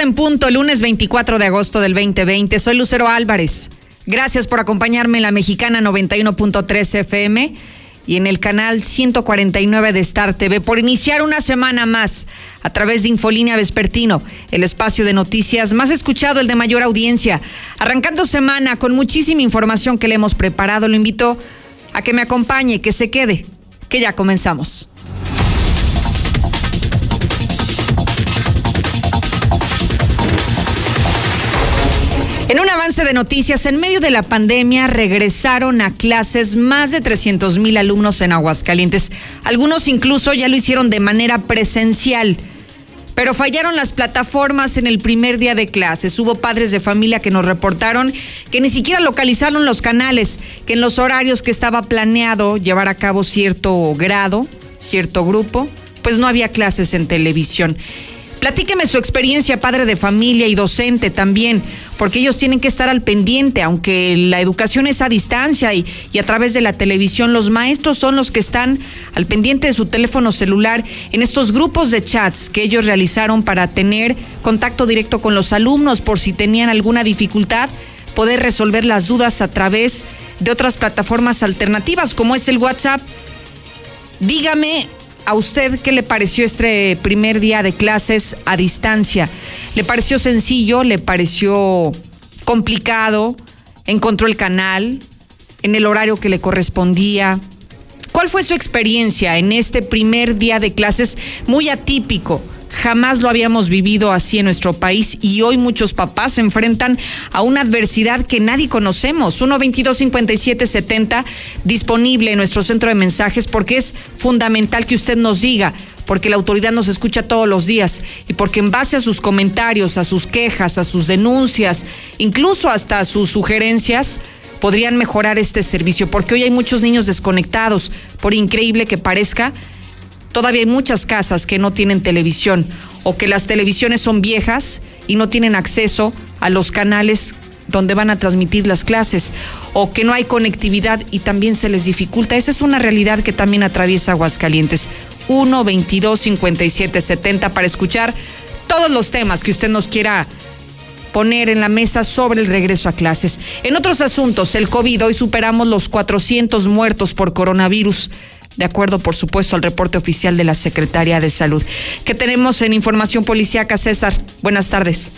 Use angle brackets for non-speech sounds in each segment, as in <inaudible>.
En punto, lunes 24 de agosto del 2020. Soy Lucero Álvarez. Gracias por acompañarme en la mexicana 91.3 FM y en el canal 149 de Star TV por iniciar una semana más a través de Infolínea Vespertino, el espacio de noticias más escuchado, el de mayor audiencia. Arrancando semana con muchísima información que le hemos preparado, lo invito a que me acompañe, que se quede, que ya comenzamos. De noticias, en medio de la pandemia regresaron a clases más de 300 mil alumnos en Aguascalientes. Algunos incluso ya lo hicieron de manera presencial. Pero fallaron las plataformas en el primer día de clases. Hubo padres de familia que nos reportaron que ni siquiera localizaron los canales, que en los horarios que estaba planeado llevar a cabo cierto grado, cierto grupo, pues no había clases en televisión. Platíqueme su experiencia, padre de familia y docente también, porque ellos tienen que estar al pendiente, aunque la educación es a distancia y, y, a través de la televisión, los maestros son los que están al pendiente de su teléfono celular en estos grupos de chats que ellos realizaron para tener contacto directo con los alumnos por si tenían alguna dificultad, poder resolver las dudas a través de otras plataformas alternativas como es el WhatsApp. Dígame ¿A usted qué le pareció este primer día de clases a distancia? ¿Le pareció sencillo? ¿Le pareció complicado? ¿Encontró el canal en el horario que le correspondía? ¿Cuál fue su experiencia en este primer día de clases muy atípico? Jamás lo habíamos vivido así en nuestro país y hoy muchos papás se enfrentan a una adversidad que nadie conocemos. 1225770 disponible en nuestro centro de mensajes porque es fundamental que usted nos diga porque la autoridad nos escucha todos los días y porque en base a sus comentarios, a sus quejas, a sus denuncias, incluso hasta a sus sugerencias, podrían mejorar este servicio, porque hoy hay muchos niños desconectados, por increíble que parezca, Todavía hay muchas casas que no tienen televisión o que las televisiones son viejas y no tienen acceso a los canales donde van a transmitir las clases o que no hay conectividad y también se les dificulta. Esa es una realidad que también atraviesa Aguascalientes. 1 22 57 70 para escuchar todos los temas que usted nos quiera poner en la mesa sobre el regreso a clases. En otros asuntos, el COVID, hoy superamos los 400 muertos por coronavirus de acuerdo, por supuesto, al reporte oficial de la Secretaría de Salud. ¿Qué tenemos en información policíaca, César? Buenas tardes.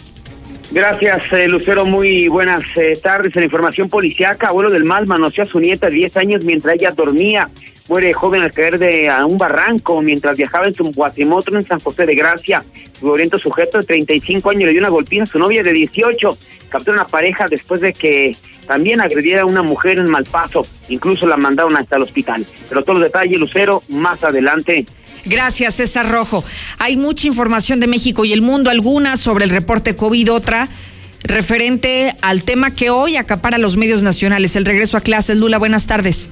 Gracias, eh, Lucero. Muy buenas eh, tardes. En información policíaca, abuelo del mal manoseó a su nieta de 10 años mientras ella dormía. Muere joven al caer de a un barranco mientras viajaba en su cuatrimoto en San José de Gracia. Su oriento sujeto de 35 años le dio una golpiza a su novia de 18. Capturó una pareja después de que también agrediera a una mujer en Malpaso. Incluso la mandaron hasta el hospital. Pero todos los detalles, Lucero, más adelante. Gracias, César Rojo. Hay mucha información de México y el mundo, alguna sobre el reporte COVID, otra referente al tema que hoy acapara los medios nacionales, el regreso a clases. Lula, buenas tardes.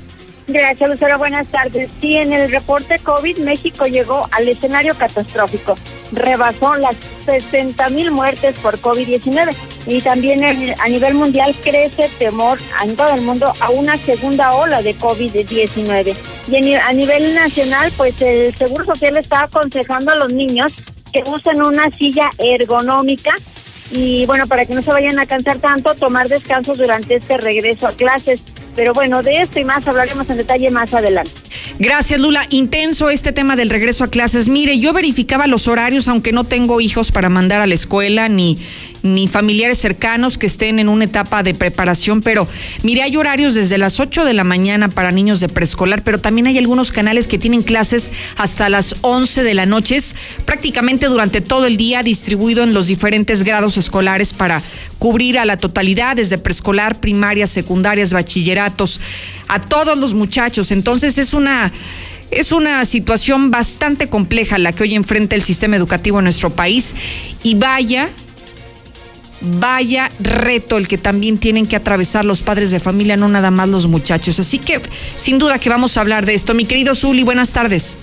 Gracias, Lucero. Buenas tardes. Sí, en el reporte COVID, México llegó al escenario catastrófico. Rebasó las 60 mil muertes por COVID-19 y también a nivel mundial crece temor en todo el mundo a una segunda ola de COVID-19. Y a nivel nacional, pues el Seguro Social está aconsejando a los niños que usen una silla ergonómica y bueno, para que no se vayan a cansar tanto, tomar descansos durante este regreso a clases. Pero bueno, de esto y más hablaremos en detalle más adelante. Gracias, Lula. Intenso este tema del regreso a clases. Mire, yo verificaba los horarios, aunque no tengo hijos para mandar a la escuela ni ni familiares cercanos que estén en una etapa de preparación, pero mire, hay horarios desde las 8 de la mañana para niños de preescolar, pero también hay algunos canales que tienen clases hasta las 11 de la noche, prácticamente durante todo el día distribuido en los diferentes grados escolares para cubrir a la totalidad, desde preescolar, primarias, secundarias, bachilleratos, a todos los muchachos. Entonces es una... Es una situación bastante compleja la que hoy enfrenta el sistema educativo en nuestro país y vaya vaya reto el que también tienen que atravesar los padres de familia, no nada más los muchachos. Así que sin duda que vamos a hablar de esto. Mi querido Zuli, buenas tardes.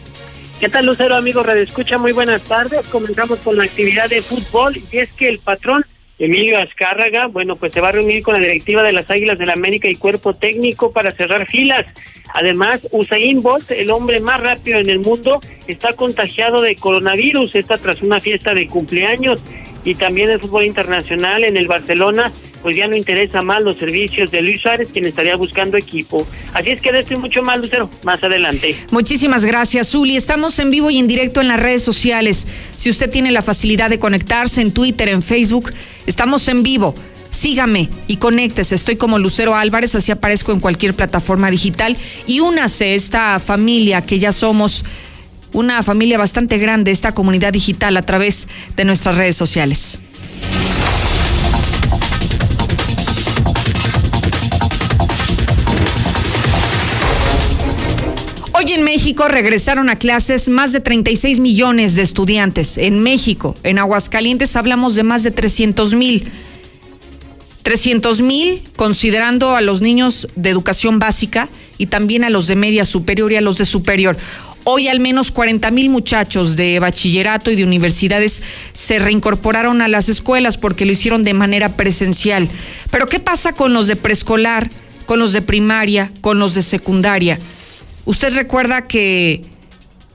¿Qué tal, Lucero, amigo Radio Escucha? Muy buenas tardes. Comenzamos con la actividad de fútbol y es que el patrón Emilio Azcárraga, bueno, pues se va a reunir con la directiva de las Águilas de la América y cuerpo técnico para cerrar filas. Además, Usain Bolt, el hombre más rápido en el mundo, está contagiado de coronavirus, está tras una fiesta de cumpleaños y también el fútbol internacional en el Barcelona pues ya no interesa más los servicios de Luis Suárez, quien estaría buscando equipo. Así es que de esto y mucho más, Lucero, más adelante. Muchísimas gracias, Zuli. Estamos en vivo y en directo en las redes sociales. Si usted tiene la facilidad de conectarse en Twitter, en Facebook, estamos en vivo. Sígame y conéctese. Estoy como Lucero Álvarez, así aparezco en cualquier plataforma digital. Y únase esta familia que ya somos una familia bastante grande, esta comunidad digital a través de nuestras redes sociales. Hoy en México regresaron a clases más de 36 millones de estudiantes. En México, en Aguascalientes hablamos de más de 300 mil. 300 mil considerando a los niños de educación básica y también a los de media superior y a los de superior. Hoy al menos 40 mil muchachos de bachillerato y de universidades se reincorporaron a las escuelas porque lo hicieron de manera presencial. Pero ¿qué pasa con los de preescolar, con los de primaria, con los de secundaria? Usted recuerda que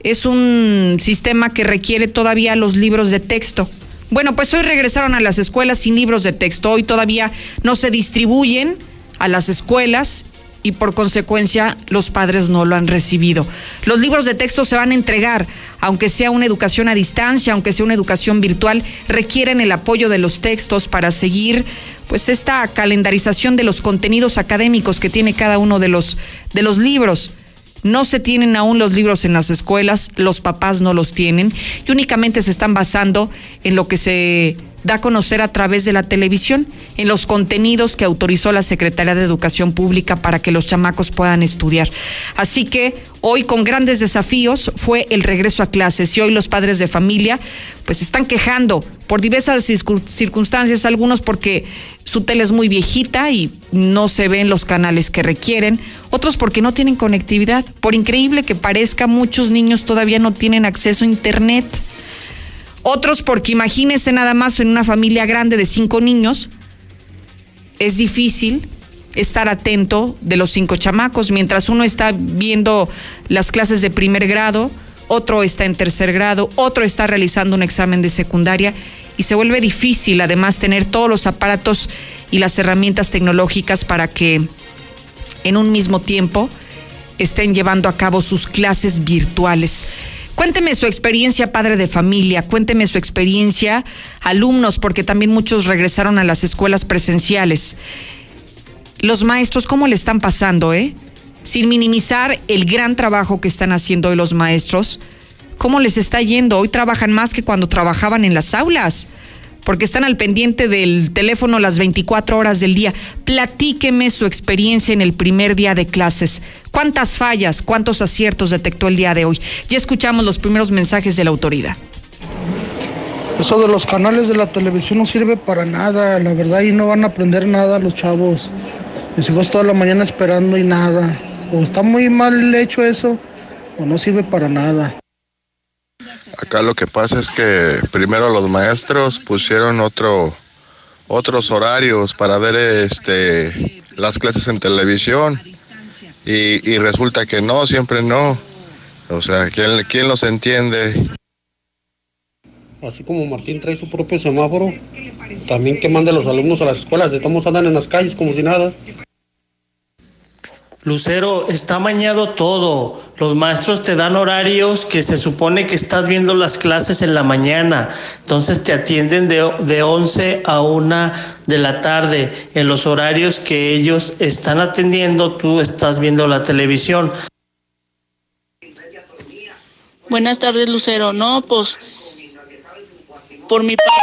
es un sistema que requiere todavía los libros de texto. Bueno, pues hoy regresaron a las escuelas sin libros de texto. Hoy todavía no se distribuyen a las escuelas y por consecuencia los padres no lo han recibido. Los libros de texto se van a entregar, aunque sea una educación a distancia, aunque sea una educación virtual, requieren el apoyo de los textos para seguir pues esta calendarización de los contenidos académicos que tiene cada uno de los de los libros. No se tienen aún los libros en las escuelas, los papás no los tienen y únicamente se están basando en lo que se da a conocer a través de la televisión, en los contenidos que autorizó la Secretaría de Educación Pública para que los chamacos puedan estudiar. Así que hoy con grandes desafíos fue el regreso a clases y hoy los padres de familia pues están quejando por diversas circunstancias, algunos porque su tele es muy viejita y no se ven los canales que requieren, otros porque no tienen conectividad. Por increíble que parezca, muchos niños todavía no tienen acceso a internet. Otros porque imagínense nada más en una familia grande de cinco niños, es difícil estar atento de los cinco chamacos, mientras uno está viendo las clases de primer grado, otro está en tercer grado, otro está realizando un examen de secundaria y se vuelve difícil además tener todos los aparatos y las herramientas tecnológicas para que en un mismo tiempo estén llevando a cabo sus clases virtuales. Cuénteme su experiencia, padre de familia, cuénteme su experiencia, alumnos, porque también muchos regresaron a las escuelas presenciales. Los maestros, ¿cómo le están pasando, eh? Sin minimizar el gran trabajo que están haciendo hoy los maestros, ¿cómo les está yendo? Hoy trabajan más que cuando trabajaban en las aulas porque están al pendiente del teléfono las 24 horas del día. Platíqueme su experiencia en el primer día de clases. ¿Cuántas fallas, cuántos aciertos detectó el día de hoy? Ya escuchamos los primeros mensajes de la autoridad. Eso de los canales de la televisión no sirve para nada, la verdad, y no van a aprender nada los chavos. Mis hijos toda la mañana esperando y nada. O está muy mal hecho eso, o no sirve para nada. Acá lo que pasa es que primero los maestros pusieron otro, otros horarios para ver este, las clases en televisión y, resulta que no, siempre no. O sea, ¿quién, ¿quién los entiende? Así como Martín trae su propio semáforo, también que mande a los alumnos a las escuelas, estamos andando en las calles como si nada. Lucero, está mañado todo. Los maestros te dan horarios que se supone que estás viendo las clases en la mañana. Entonces te atienden de, de 11 a 1 de la tarde. En los horarios que ellos están atendiendo, tú estás viendo la televisión. Buenas tardes, Lucero. No, pues por mi parte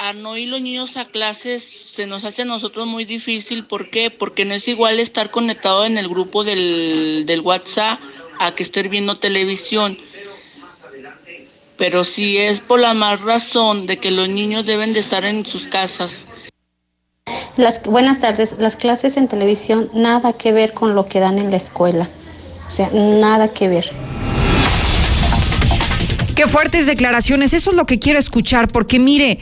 a no ir los niños a clases se nos hace a nosotros muy difícil. ¿Por qué? Porque no es igual estar conectado en el grupo del, del WhatsApp a que estar viendo televisión. Pero sí es por la más razón de que los niños deben de estar en sus casas. Las, buenas tardes. Las clases en televisión nada que ver con lo que dan en la escuela. O sea, nada que ver. Qué fuertes declaraciones. Eso es lo que quiero escuchar, porque mire,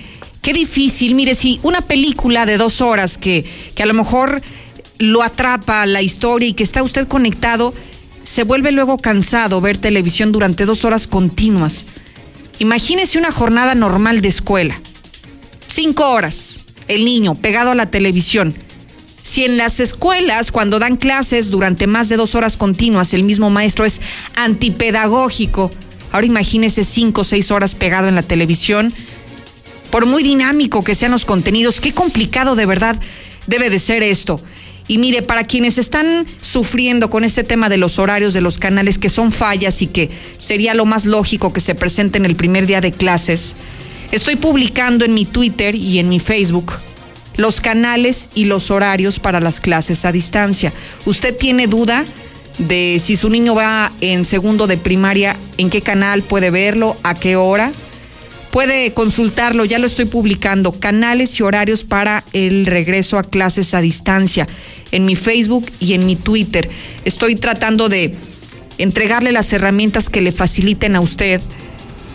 qué difícil. Mire, si una película de dos horas que, que a lo mejor lo atrapa la historia y que está usted conectado, se vuelve luego cansado ver televisión durante dos horas continuas. Imagínese una jornada normal de escuela. Cinco horas, el niño pegado a la televisión. Si en las escuelas, cuando dan clases durante más de dos horas continuas, el mismo maestro es antipedagógico, ahora imagínese cinco o seis horas pegado en la televisión. Por muy dinámico que sean los contenidos, qué complicado de verdad debe de ser esto. Y mire, para quienes están sufriendo con este tema de los horarios de los canales, que son fallas y que sería lo más lógico que se presenten el primer día de clases, estoy publicando en mi Twitter y en mi Facebook los canales y los horarios para las clases a distancia. ¿Usted tiene duda de si su niño va en segundo de primaria, en qué canal puede verlo, a qué hora? Puede consultarlo, ya lo estoy publicando, canales y horarios para el regreso a clases a distancia en mi Facebook y en mi Twitter. Estoy tratando de entregarle las herramientas que le faciliten a usted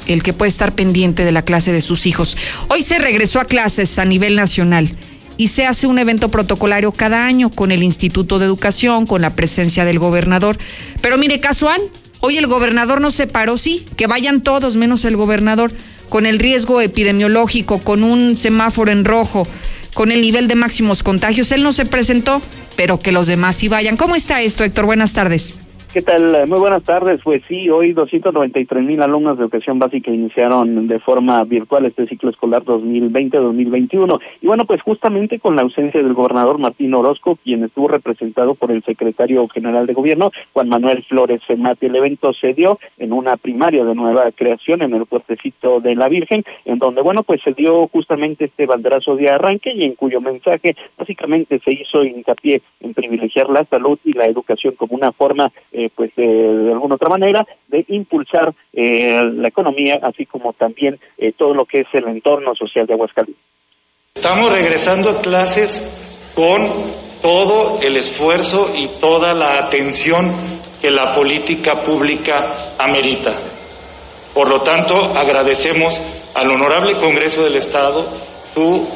el que puede estar pendiente de la clase de sus hijos. Hoy se regresó a clases a nivel nacional y se hace un evento protocolario cada año con el Instituto de Educación, con la presencia del gobernador. Pero mire, casual, hoy el gobernador no se paró, sí, que vayan todos menos el gobernador con el riesgo epidemiológico, con un semáforo en rojo, con el nivel de máximos contagios. Él no se presentó, pero que los demás sí vayan. ¿Cómo está esto, Héctor? Buenas tardes. ¿Qué tal? Muy buenas tardes. Pues sí, hoy 293 mil alumnos de educación básica iniciaron de forma virtual este ciclo escolar 2020-2021. Y bueno, pues justamente con la ausencia del gobernador Martín Orozco, quien estuvo representado por el secretario general de gobierno, Juan Manuel Flores Mati. El evento se dio en una primaria de nueva creación en el puertecito de la Virgen, en donde, bueno, pues se dio justamente este banderazo de arranque y en cuyo mensaje básicamente se hizo hincapié en privilegiar la salud y la educación como una forma eh, eh, pues de alguna otra manera de impulsar eh, la economía así como también eh, todo lo que es el entorno social de Aguascalientes. Estamos regresando a clases con todo el esfuerzo y toda la atención que la política pública amerita. Por lo tanto, agradecemos al Honorable Congreso del Estado su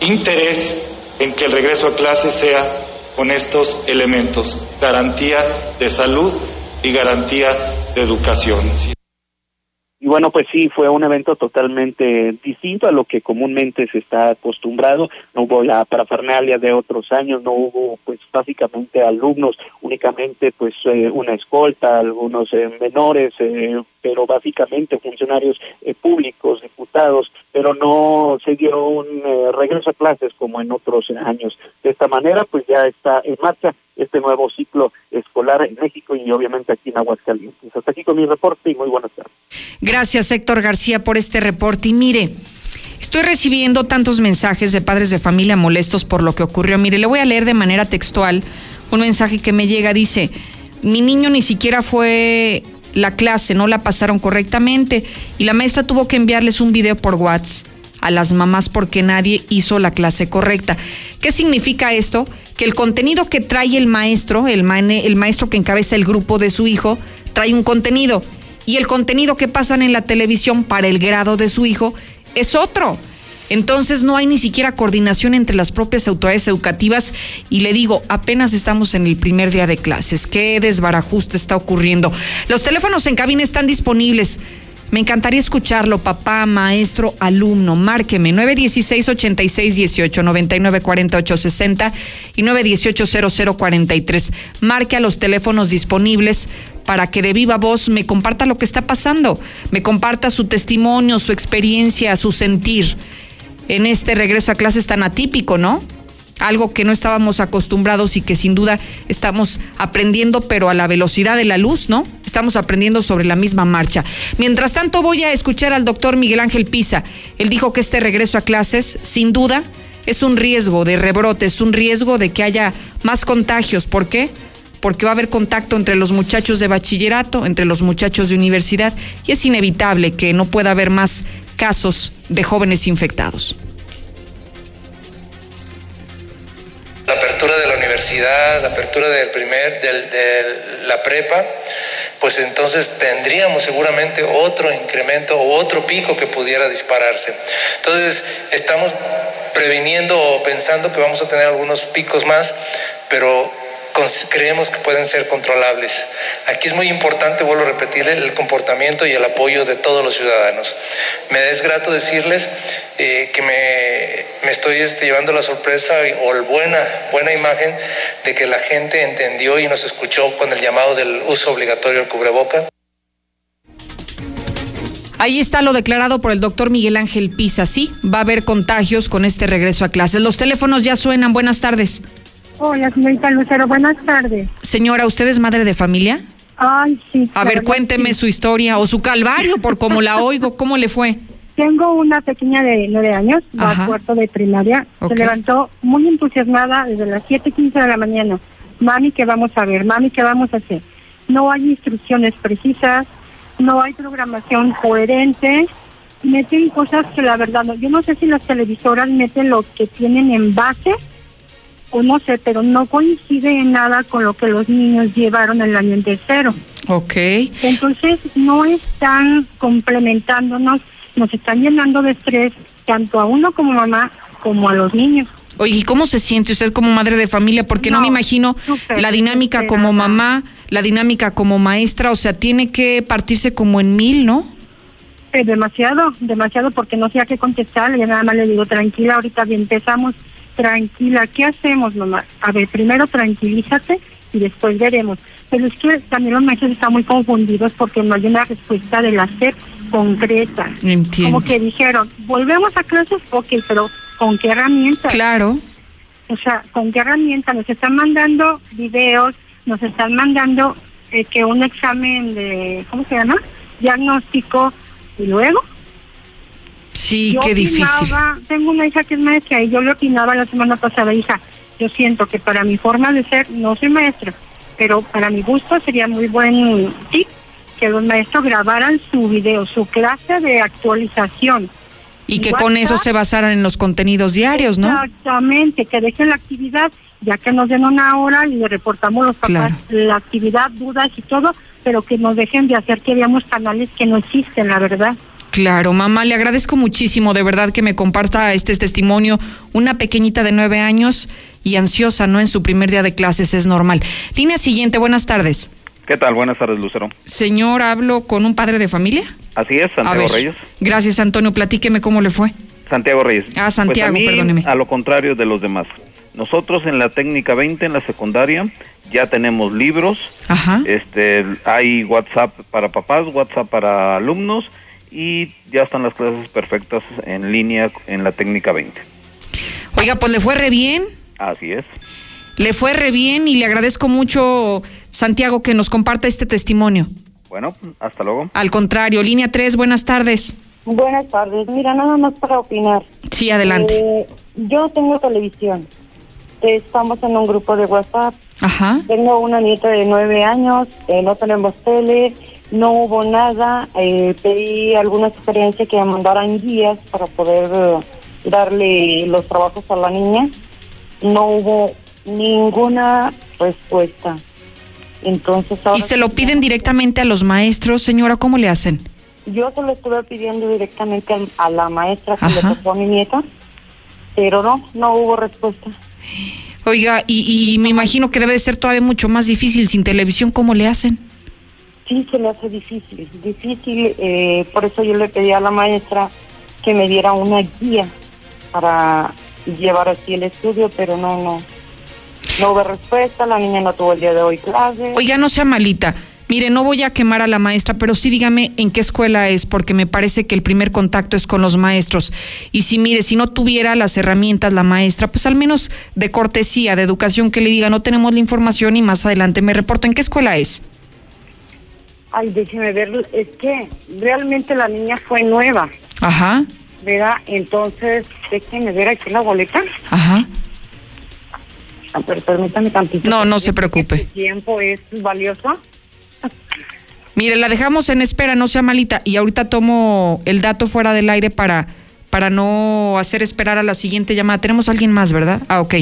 interés en que el regreso a clases sea con estos elementos, garantía de salud y garantía de educación. Y bueno, pues sí, fue un evento totalmente distinto a lo que comúnmente se está acostumbrado. No hubo la parafernalia de otros años, no hubo pues básicamente alumnos, únicamente pues eh, una escolta, algunos eh, menores, eh, pero básicamente funcionarios públicos, diputados, pero no se dio un regreso a clases como en otros años. De esta manera pues ya está en marcha este nuevo ciclo escolar en México y obviamente aquí en Aguascalientes. Hasta aquí con mi reporte y muy buenas tardes. Gracias Héctor García por este reporte y mire, estoy recibiendo tantos mensajes de padres de familia molestos por lo que ocurrió. Mire, le voy a leer de manera textual un mensaje que me llega, dice, mi niño ni siquiera fue la clase, no la pasaron correctamente y la maestra tuvo que enviarles un video por WhatsApp a las mamás porque nadie hizo la clase correcta. ¿Qué significa esto? que el contenido que trae el maestro, el, el maestro que encabeza el grupo de su hijo, trae un contenido y el contenido que pasan en la televisión para el grado de su hijo es otro. Entonces no hay ni siquiera coordinación entre las propias autoridades educativas y le digo, apenas estamos en el primer día de clases. ¿Qué desbarajuste está ocurriendo? Los teléfonos en cabina están disponibles. Me encantaría escucharlo, papá, maestro, alumno. Márqueme 916-8618, 994860 y 918-0043. Marque a los teléfonos disponibles para que de viva voz me comparta lo que está pasando, me comparta su testimonio, su experiencia, su sentir en este regreso a clases tan atípico, ¿no? Algo que no estábamos acostumbrados y que sin duda estamos aprendiendo, pero a la velocidad de la luz, ¿no? estamos aprendiendo sobre la misma marcha. Mientras tanto, voy a escuchar al doctor Miguel Ángel Pisa. Él dijo que este regreso a clases, sin duda, es un riesgo de rebrote, es un riesgo de que haya más contagios. ¿Por qué? Porque va a haber contacto entre los muchachos de bachillerato, entre los muchachos de universidad, y es inevitable que no pueda haber más casos de jóvenes infectados. La apertura de la universidad, la apertura del primer, de la prepa, pues entonces tendríamos seguramente otro incremento o otro pico que pudiera dispararse. Entonces estamos previniendo o pensando que vamos a tener algunos picos más, pero creemos que pueden ser controlables. Aquí es muy importante, vuelvo a repetir, el comportamiento y el apoyo de todos los ciudadanos. Me es grato decirles eh, que me, estoy este, llevando la sorpresa o la buena, buena imagen de que la gente entendió y nos escuchó con el llamado del uso obligatorio del cubreboca. Ahí está lo declarado por el doctor Miguel Ángel Pisa. Sí, va a haber contagios con este regreso a clases. Los teléfonos ya suenan. Buenas tardes. Hola, señorita Lucero. Buenas tardes. Señora, ¿usted es madre de familia? Ay, sí. A ver, cuénteme su historia o su calvario, por cómo la <laughs> oigo. ¿Cómo le fue? Tengo una pequeña de nueve años, va a cuarto de primaria. Se levantó muy entusiasmada desde las 7.15 de la mañana. Mami, ¿qué vamos a ver? Mami, ¿qué vamos a hacer? No hay instrucciones precisas, no hay programación coherente, meten cosas que la verdad, yo no sé si las televisoras meten lo que tienen en base o no sé, pero no coincide en nada con lo que los niños llevaron el año cero. Ok. Entonces no están complementándonos, nos están llenando de estrés tanto a uno como mamá como a los niños. Oye, ¿y cómo se siente usted como madre de familia? Porque no, me imagino la dinámica como mamá, la dinámica como maestra, o sea, tiene que partirse como en mil, ¿no? Eh, demasiado, demasiado, porque no sé a qué contestar, y nada más le digo, tranquila, ahorita bien empezamos, tranquila, ¿qué hacemos, mamá? A ver, primero tranquilízate y después veremos. Pero es que también los maestros están muy confundidos porque no hay una respuesta de la SEP concreta. Entiendo. Como que dijeron, volvemos a clases, ok, pero ¿con qué herramienta? Claro. O sea, ¿con qué herramienta? Nos están mandando videos, nos están mandando eh, que un examen de, ¿cómo se llama? Diagnóstico, y luego. Sí, qué difícil. Tengo una hija que es maestra y yo le opinaba la semana pasada, hija, yo siento que para mi forma de ser, no soy maestra, pero para mi gusto sería muy buen tip que los maestros grabaran su video, su clase de actualización. Y que con eso se basaran en los contenidos diarios, ¿no? Exactamente, que dejen la actividad, ya que nos den una hora y le reportamos los papás la actividad, dudas y todo, pero que nos dejen de hacer que veamos canales que no existen, la verdad. Claro, mamá, le agradezco muchísimo, de verdad, que me comparta este testimonio. Una pequeñita de nueve años y ansiosa, ¿no? En su primer día de clases es normal. Línea siguiente, buenas tardes. ¿Qué tal? Buenas tardes, Lucero. Señor, ¿hablo con un padre de familia? Así es, Santiago Reyes. Gracias, Antonio. Platíqueme cómo le fue. Santiago Reyes. Ah, Santiago, pues perdóneme. A lo contrario de los demás. Nosotros en la técnica 20, en la secundaria, ya tenemos libros. Ajá. Este, hay WhatsApp para papás, WhatsApp para alumnos y ya están las clases perfectas en línea en la técnica 20. Oiga, pues le fue re bien. Así es. Le fue re bien y le agradezco mucho, Santiago, que nos comparta este testimonio. Bueno, hasta luego. Al contrario, línea 3, buenas tardes. Buenas tardes. Mira, nada más para opinar. Sí, adelante. Eh, yo tengo televisión. Estamos en un grupo de WhatsApp. Ajá. Tengo una nieta de nueve años, eh, no tenemos tele, no hubo nada. Eh, pedí alguna experiencia que me mandaran guías para poder darle los trabajos a la niña. No hubo ninguna respuesta. Entonces ¿Y se lo piden directamente a los maestros, señora? ¿Cómo le hacen? Yo se lo estuve pidiendo directamente a la maestra que le tocó a mi nieta, pero no, no hubo respuesta. Oiga, y, me imagino que debe de ser todavía mucho más difícil sin televisión, ¿cómo le hacen? Sí, se le hace difícil, difícil, eh, por eso yo le pedí a la maestra que me diera una guía para llevar así el estudio, pero no, no, no hubo respuesta, la niña no tuvo el día de hoy clase. Oiga, no sea malita. Mire, no voy a quemar a la maestra, pero sí dígame en qué escuela es, porque me parece que el primer contacto es con los maestros. Y si, mire, si no tuviera las herramientas la maestra, pues al menos de cortesía, de educación, que le diga, no tenemos la información y más adelante me reporto. ¿En qué escuela es? Ay, déjeme ver, es que realmente la niña fue nueva. Ajá. ¿Verdad? Entonces, déjeme ver aquí la boleta. Ajá. A ver, permítame tantito. No, no se preocupe. El tiempo es valioso. Mire, la dejamos en espera, no sea malita. Y ahorita tomo el dato fuera del aire para, para no hacer esperar a la siguiente llamada. Tenemos a alguien más, ¿verdad? Ah, ok.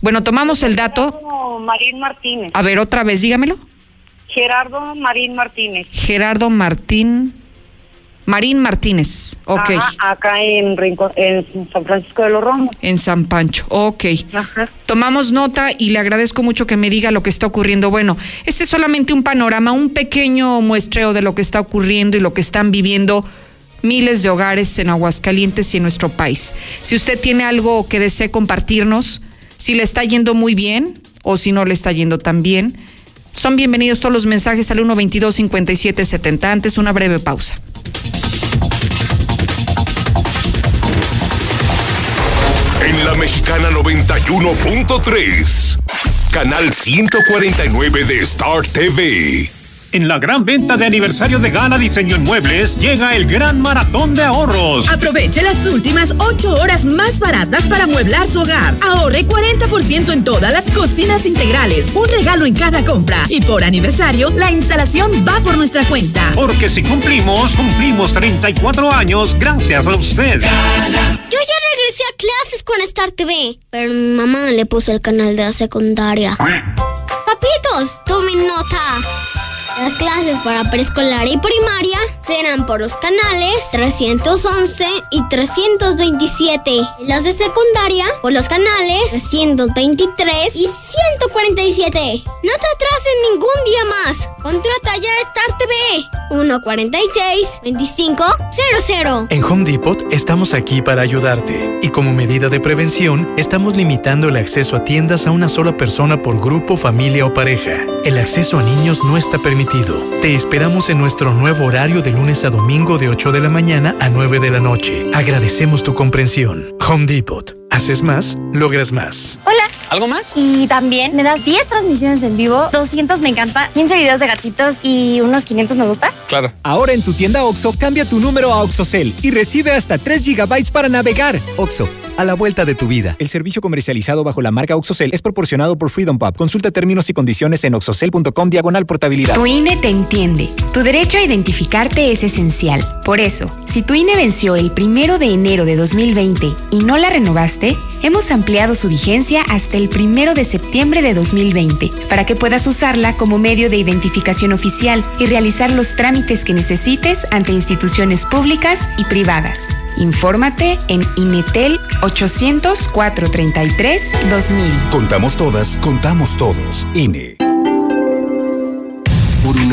Bueno, tomamos el dato. Marín Martínez. A ver, otra vez, dígamelo. Gerardo Marín Martínez. Gerardo Martín Marín Martínez, ok. acá en, en San Francisco de los Romos. En San Pancho, ok. Tomamos nota y le agradezco mucho que me diga lo que está ocurriendo. Bueno, este es solamente un panorama, un pequeño muestreo de lo que está ocurriendo y lo que están viviendo miles de hogares en Aguascalientes y en nuestro país. Si usted tiene algo que desee compartirnos, si le está yendo muy bien o si no le está yendo tan bien, son bienvenidos todos los mensajes al 122 5770 Antes una breve pausa. En la Mexicana 91.3, canal 149 de Star TV. En la gran venta de aniversario de Gana Diseño en Muebles llega el gran maratón de ahorros. Aproveche las últimas ocho horas más baratas para amueblar su hogar. Ahorre 40% en todas las cocinas integrales. Un regalo en cada compra. Y por aniversario, la instalación va por nuestra cuenta. Porque si cumplimos, cumplimos 34 años gracias a usted. Yo ya regresé a clases con Star TV, pero mi mamá le puso el canal de la secundaria. Papitos, tomen nota. Las clases para preescolar y primaria serán por los canales 311 y 327. Las de secundaria por los canales 323 y 147. No te atrases ningún día más. Contrata ya Star TV 146 2500. En Home Depot estamos aquí para ayudarte y como medida de prevención estamos limitando el acceso a tiendas a una sola persona por grupo, familia o pareja. El acceso a niños no está permitido te esperamos en nuestro nuevo horario de lunes a domingo de 8 de la mañana a 9 de la noche. Agradecemos tu comprensión. Home Depot. Haces más, logras más. Hola. ¿Algo más? Y también me das 10 transmisiones en vivo, 200 me encanta, 15 videos de gatitos y unos 500 me gusta. Claro. Ahora en tu tienda OXO, cambia tu número a OXOCEL y recibe hasta 3 GB para navegar. OXO, a la vuelta de tu vida. El servicio comercializado bajo la marca OXOCEL es proporcionado por Freedom Pub. Consulta términos y condiciones en oxocel.com diagonal portabilidad. Tu INE te entiende. Tu derecho a identificarte es esencial. Por eso, si tu INE venció el primero de enero de 2020 y no la renovaste, hemos ampliado su vigencia hasta el primero de septiembre de 2020 para que puedas usarla como medio de identificación oficial y realizar los trámites que necesites ante instituciones públicas y privadas. Infórmate en Inetel 800 433 2000. Contamos todas, contamos todos. INE.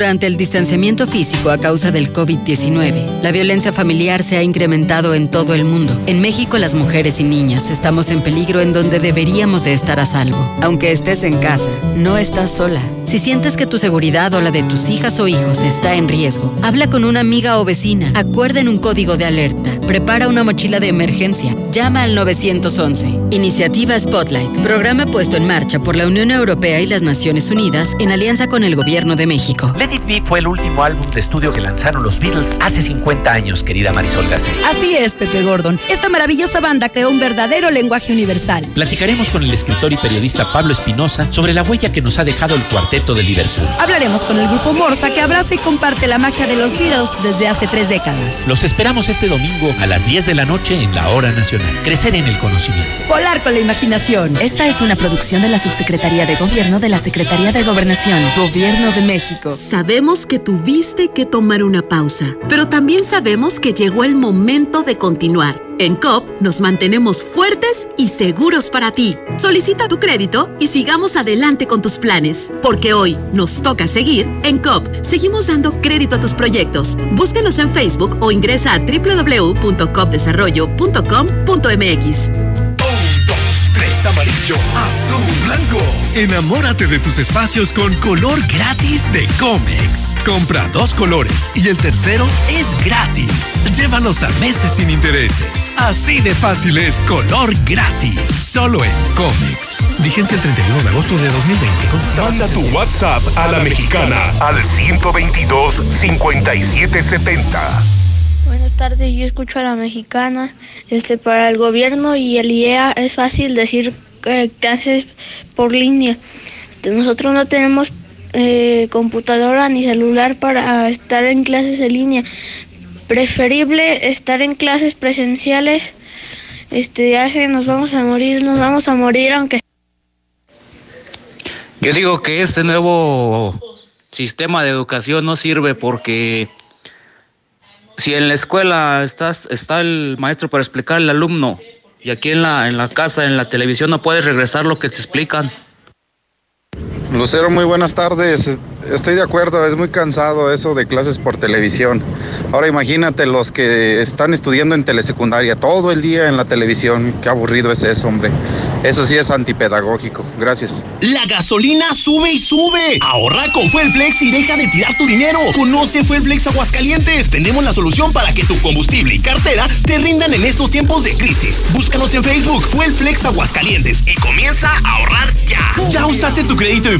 Durante el distanciamiento físico a causa del COVID-19, la violencia familiar se ha incrementado en todo el mundo. En México las mujeres y niñas estamos en peligro en donde deberíamos de estar a salvo. Aunque estés en casa, no estás sola. Si sientes que tu seguridad o la de tus hijas o hijos está en riesgo, habla con una amiga o vecina, acuerden un código de alerta, prepara una mochila de emergencia, llama al 911. Iniciativa Spotlight, programa puesto en marcha por la Unión Europea y las Naciones Unidas en alianza con el Gobierno de México. Let It Be fue el último álbum de estudio que lanzaron los Beatles hace 50 años, querida Marisol Gacé. Así es, Pepe Gordon. Esta maravillosa banda creó un verdadero lenguaje universal. Platicaremos con el escritor y periodista Pablo Espinosa sobre la huella que nos ha dejado el cuarteto de Liverpool. Hablaremos con el grupo Morsa que abraza y comparte la magia de los Beatles desde hace tres décadas. Los esperamos este domingo a las 10 de la noche en la Hora Nacional. Crecer en el conocimiento. Volar con la imaginación. Esta es una producción de la Subsecretaría de Gobierno de la Secretaría de Gobernación. Gobierno de México. Sabemos que tuviste que tomar una pausa, pero también sabemos que llegó el momento de continuar En COP nos mantenemos fuertes y seguros para ti. Solicita tu crédito y sigamos adelante con tus planes. Porque hoy nos toca seguir en COP. Seguimos dando crédito a tus proyectos. Búscanos en Facebook o ingresa a www.copdesarrollo.com.mx amarillo, azul, blanco. Enamórate de tus espacios con color gratis de Comex. Compra dos colores y el tercero es gratis. Llévalos a meses sin intereses. Así de fácil es color gratis. Solo en Comex. Vigencia el 31 de agosto de 2020. Manda tu WhatsApp a la mexicana al 122 5770 Buenas tardes, yo escucho a la mexicana. Este, para el gobierno y el IEA es fácil decir eh, clases por línea. Nosotros no tenemos eh, computadora ni celular para estar en clases en línea. Preferible estar en clases presenciales. Este, ya se nos vamos a morir, nos vamos a morir aunque. Yo digo que este nuevo sistema de educación no sirve porque si en la escuela estás, está el maestro para explicar al alumno y aquí en la, en la casa, en la televisión, no puedes regresar lo que te explican. Lucero, muy buenas tardes. Estoy de acuerdo, es muy cansado eso de clases por televisión. Ahora imagínate los que están estudiando en telesecundaria todo el día en la televisión. Qué aburrido es eso, hombre. Eso sí es antipedagógico. Gracias. La gasolina sube y sube. Ahorra con Fuelflex y deja de tirar tu dinero. Conoce Fuelflex Aguascalientes. Tenemos la solución para que tu combustible y cartera te rindan en estos tiempos de crisis. Búscanos en Facebook, Fuelflex Aguascalientes y comienza a ahorrar ya. ¿Ya usaste tu crédito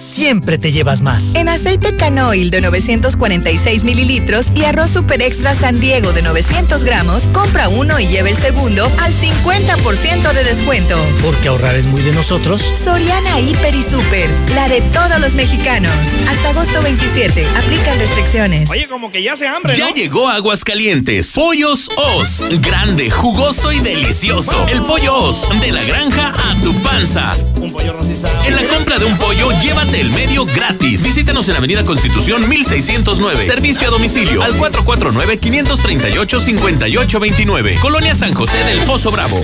siempre te llevas más. En aceite canoil de 946 mililitros y arroz super extra San Diego de 900 gramos, compra uno y lleve el segundo al 50% de descuento. Porque ahorrar es muy de nosotros. Soriana Hiper y Super, la de todos los mexicanos. Hasta agosto 27, aplican restricciones. Oye, como que ya se hambre. Ya llegó Aguascalientes. Pollos Os. Grande, jugoso y delicioso. El pollo Os, de la granja a tu panza. Un pollo rostizado. En la compra de un pollo, llévate el medio gratis. Visítanos en Avenida Constitución 1609. Servicio a domicilio al 449-538-5829. Colonia San José del Pozo Bravo.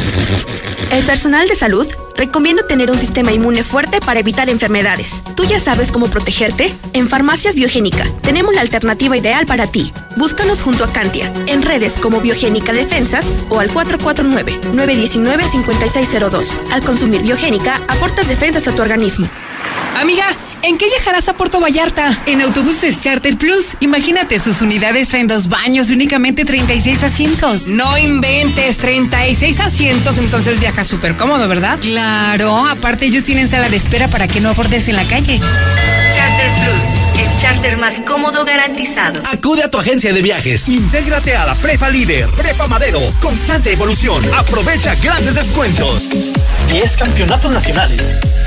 El personal de salud recomienda tener un sistema inmune fuerte para evitar enfermedades. ¿Tú ya sabes cómo protegerte? En Farmacias Biogénica tenemos la alternativa ideal para ti. Búscanos junto a Cantia, en redes como Biogénica Defensas o al 449-919-5602. Al consumir Biogénica, aportas defensas a tu organismo. Amiga, ¿en qué viajarás a Puerto Vallarta? En autobuses Charter Plus. Imagínate, sus unidades traen dos baños y únicamente 36 asientos. No inventes, 36 asientos, entonces viajas súper cómodo, ¿verdad? Claro, aparte ellos tienen sala de espera para que no abordes en la calle. Charter Plus, el charter más cómodo garantizado. Acude a tu agencia de viajes. Intégrate a la Prepa Líder, Prepa Madero, constante evolución. Aprovecha grandes descuentos. 10 campeonatos nacionales.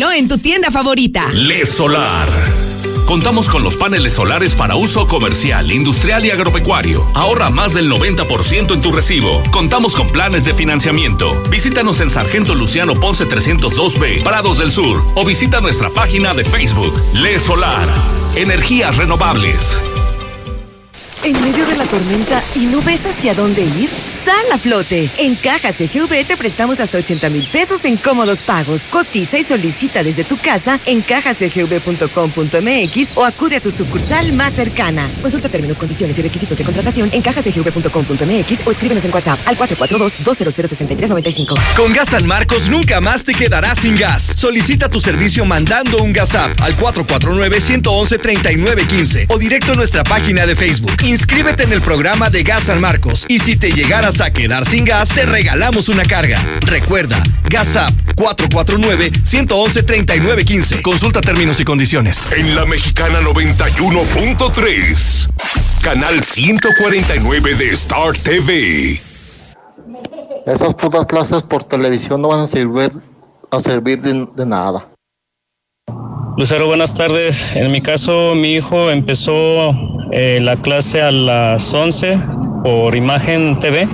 En tu tienda favorita. Le Solar. Contamos con los paneles solares para uso comercial, industrial y agropecuario. Ahorra más del 90% en tu recibo. Contamos con planes de financiamiento. Visítanos en Sargento Luciano Ponce 302B, Prados del Sur, o visita nuestra página de Facebook, Le Solar. Energías renovables. ¿En medio de la tormenta y no ves hacia dónde ir? Sal a flote. En Caja CGV te prestamos hasta 80 mil pesos en cómodos pagos. Cotiza y solicita desde tu casa en cajacgv.com.mx o acude a tu sucursal más cercana. Consulta términos, condiciones y requisitos de contratación en cajacgv.com.mx o escríbenos en WhatsApp al 442-200-6395. Con Gas San Marcos nunca más te quedarás sin gas. Solicita tu servicio mandando un gas app al 449-111-3915 o directo a nuestra página de Facebook. Inscríbete en el programa de Gas Marcos y si te llegaras a quedar sin gas, te regalamos una carga. Recuerda, Gas App 449-111-3915. Consulta términos y condiciones. En la Mexicana 91.3, canal 149 de Star TV. Esas putas clases por televisión no van a servir, a servir de, de nada. Lucero, buenas tardes. En mi caso, mi hijo empezó eh, la clase a las 11 por Imagen TV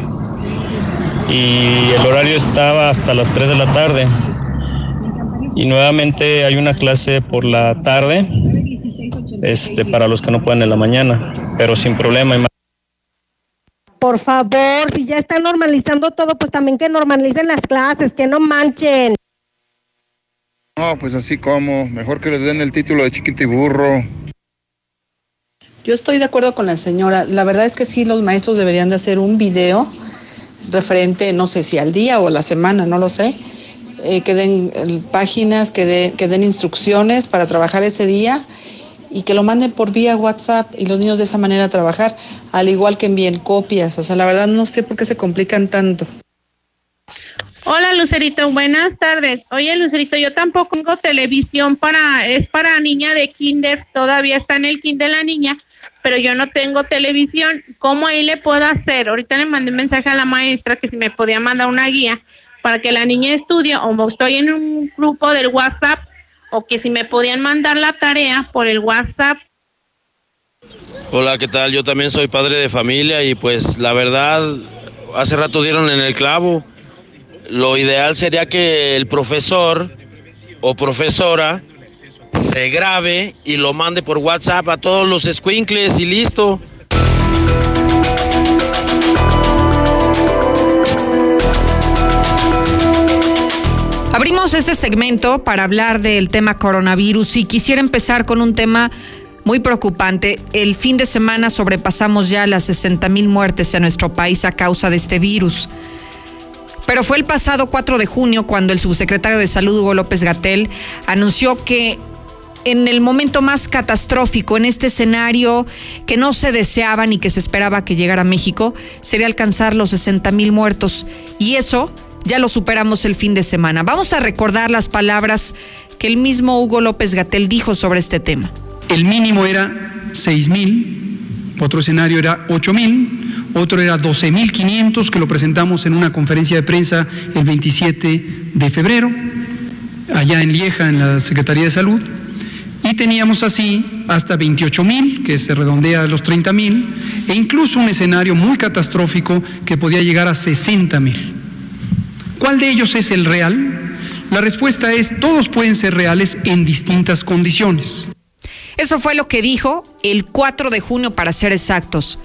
y el horario estaba hasta las 3 de la tarde. Y nuevamente hay una clase por la tarde este, para los que no pueden en la mañana, pero sin problema. Por favor, si ya están normalizando todo, pues también que normalicen las clases, que no manchen. No, pues así como, mejor que les den el título de chiquitiburro. Yo estoy de acuerdo con la señora. La verdad es que sí, los maestros deberían de hacer un video referente, no sé si al día o a la semana, no lo sé, eh, que den eh, páginas, que, de- que den instrucciones para trabajar ese día y que lo manden por vía WhatsApp y los niños de esa manera trabajar, al igual que envíen copias. O sea, la verdad no sé por qué se complican tanto. Hola Lucerito, buenas tardes. Oye Lucerito, yo tampoco tengo televisión para, es para niña de kinder, todavía está en el kinder la niña, pero yo no tengo televisión. ¿Cómo ahí le puedo hacer? Ahorita le mandé un mensaje a la maestra que si me podía mandar una guía para que la niña estudie o estoy en un grupo del WhatsApp o que si me podían mandar la tarea por el WhatsApp. Hola, ¿qué tal? Yo también soy padre de familia y pues la verdad, hace rato dieron en el clavo. Lo ideal sería que el profesor o profesora se grabe y lo mande por WhatsApp a todos los squinkles y listo. Abrimos este segmento para hablar del tema coronavirus y quisiera empezar con un tema muy preocupante. El fin de semana sobrepasamos ya las 60 mil muertes en nuestro país a causa de este virus. Pero fue el pasado 4 de junio cuando el subsecretario de Salud, Hugo López Gatel, anunció que en el momento más catastrófico, en este escenario que no se deseaba ni que se esperaba que llegara a México, sería alcanzar los 60 mil muertos. Y eso ya lo superamos el fin de semana. Vamos a recordar las palabras que el mismo Hugo López Gatel dijo sobre este tema. El mínimo era 6 mil, otro escenario era 8 mil, otro era 12 mil 500 que lo presentamos en una conferencia de prensa el 27 de febrero, allá en Lieja, en la Secretaría de Salud. Y teníamos así hasta 28 mil, que se redondea a los 30 mil, e incluso un escenario muy catastrófico que podía llegar a 60 mil. ¿Cuál de ellos es el real? La respuesta es, todos pueden ser reales en distintas condiciones. Eso fue lo que dijo el 4 de junio, para ser exactos.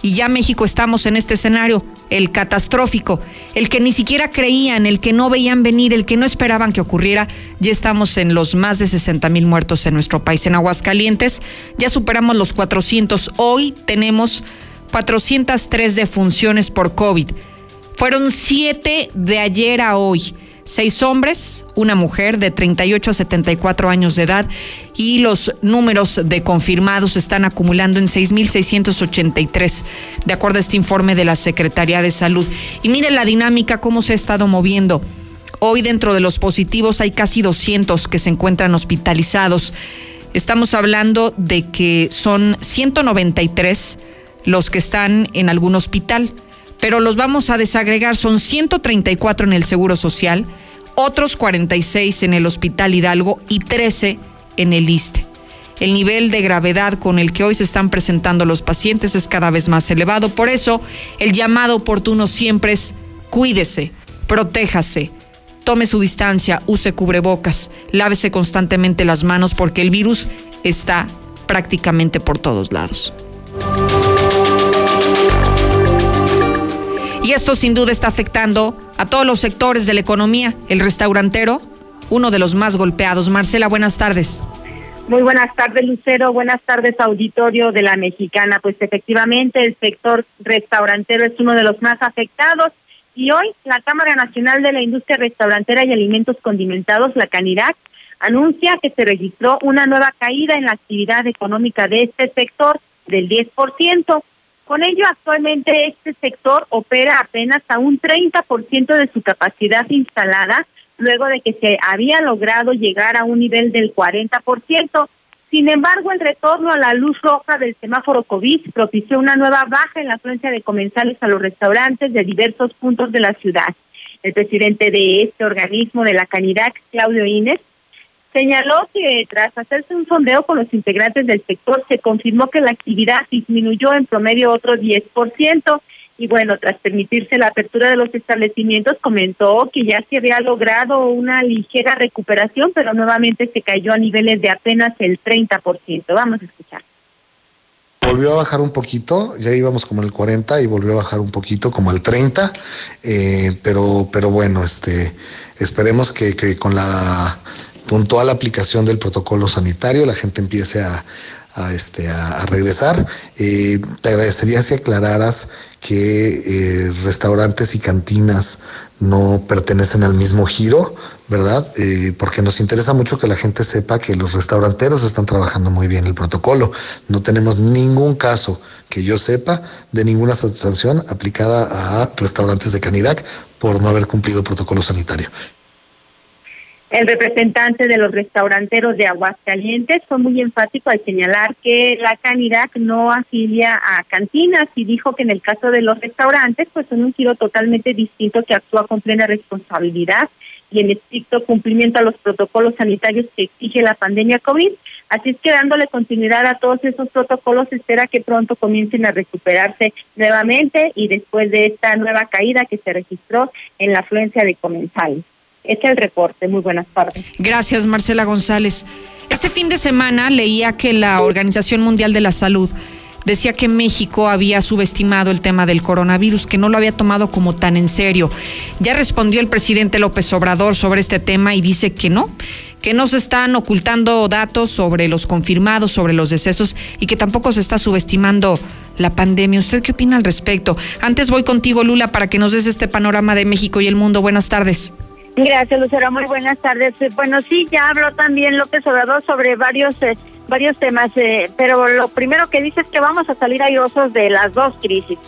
Y ya México estamos en este escenario, el catastrófico, el que ni siquiera creían, el que no veían venir, el que no esperaban que ocurriera. Ya estamos en los más de 60 mil muertos en nuestro país. En Aguascalientes ya superamos los 400. Hoy tenemos 403 defunciones por COVID. Fueron siete de ayer a hoy. Seis hombres, una mujer de 38 a 74 años de edad y los números de confirmados están acumulando en 6.683, de acuerdo a este informe de la Secretaría de Salud. Y mire la dinámica, cómo se ha estado moviendo. Hoy dentro de los positivos hay casi 200 que se encuentran hospitalizados. Estamos hablando de que son 193 los que están en algún hospital pero los vamos a desagregar. Son 134 en el Seguro Social, otros 46 en el Hospital Hidalgo y 13 en el ISTE. El nivel de gravedad con el que hoy se están presentando los pacientes es cada vez más elevado. Por eso, el llamado oportuno siempre es cuídese, protéjase, tome su distancia, use cubrebocas, lávese constantemente las manos porque el virus está prácticamente por todos lados. Y esto sin duda está afectando a todos los sectores de la economía. El restaurantero, uno de los más golpeados. Marcela, buenas tardes. Muy buenas tardes, Lucero. Buenas tardes, auditorio de la Mexicana. Pues efectivamente, el sector restaurantero es uno de los más afectados. Y hoy la Cámara Nacional de la Industria Restaurantera y Alimentos Condimentados, la CANIRAC, anuncia que se registró una nueva caída en la actividad económica de este sector del 10%. Con ello, actualmente este sector opera apenas a un 30% de su capacidad instalada, luego de que se había logrado llegar a un nivel del 40%. Sin embargo, el retorno a la luz roja del semáforo COVID propició una nueva baja en la afluencia de comensales a los restaurantes de diversos puntos de la ciudad. El presidente de este organismo de la Canidad, Claudio Inés, Señaló que tras hacerse un sondeo con los integrantes del sector, se confirmó que la actividad disminuyó en promedio otro 10%. Y bueno, tras permitirse la apertura de los establecimientos, comentó que ya se había logrado una ligera recuperación, pero nuevamente se cayó a niveles de apenas el 30%. Vamos a escuchar. Volvió a bajar un poquito, ya íbamos como el 40 y volvió a bajar un poquito como el 30, eh, pero, pero bueno, este, esperemos que, que con la puntual aplicación del protocolo sanitario, la gente empiece a, este, a, regresar. Eh, te agradecería si aclararas que eh, restaurantes y cantinas no pertenecen al mismo giro, ¿verdad? Eh, porque nos interesa mucho que la gente sepa que los restauranteros están trabajando muy bien el protocolo. No tenemos ningún caso que yo sepa de ninguna sanción aplicada a restaurantes de Canidac por no haber cumplido protocolo sanitario. El representante de los restauranteros de Aguascalientes fue muy enfático al señalar que la Canirac no afilia a cantinas y dijo que en el caso de los restaurantes pues son un giro totalmente distinto que actúa con plena responsabilidad y en estricto cumplimiento a los protocolos sanitarios que exige la pandemia COVID. Así es que dándole continuidad a todos esos protocolos, espera que pronto comiencen a recuperarse nuevamente y después de esta nueva caída que se registró en la afluencia de comensales. Este es el reporte. Muy buenas tardes. Gracias, Marcela González. Este fin de semana leía que la Organización Mundial de la Salud decía que México había subestimado el tema del coronavirus, que no lo había tomado como tan en serio. Ya respondió el presidente López Obrador sobre este tema y dice que no, que no se están ocultando datos sobre los confirmados, sobre los decesos y que tampoco se está subestimando la pandemia. ¿Usted qué opina al respecto? Antes voy contigo, Lula, para que nos des este panorama de México y el mundo. Buenas tardes. Gracias, Lucero. Muy buenas tardes. Bueno, sí, ya habló también López Obrador sobre varios eh, varios temas, eh, pero lo primero que dice es que vamos a salir airosos de las dos crisis,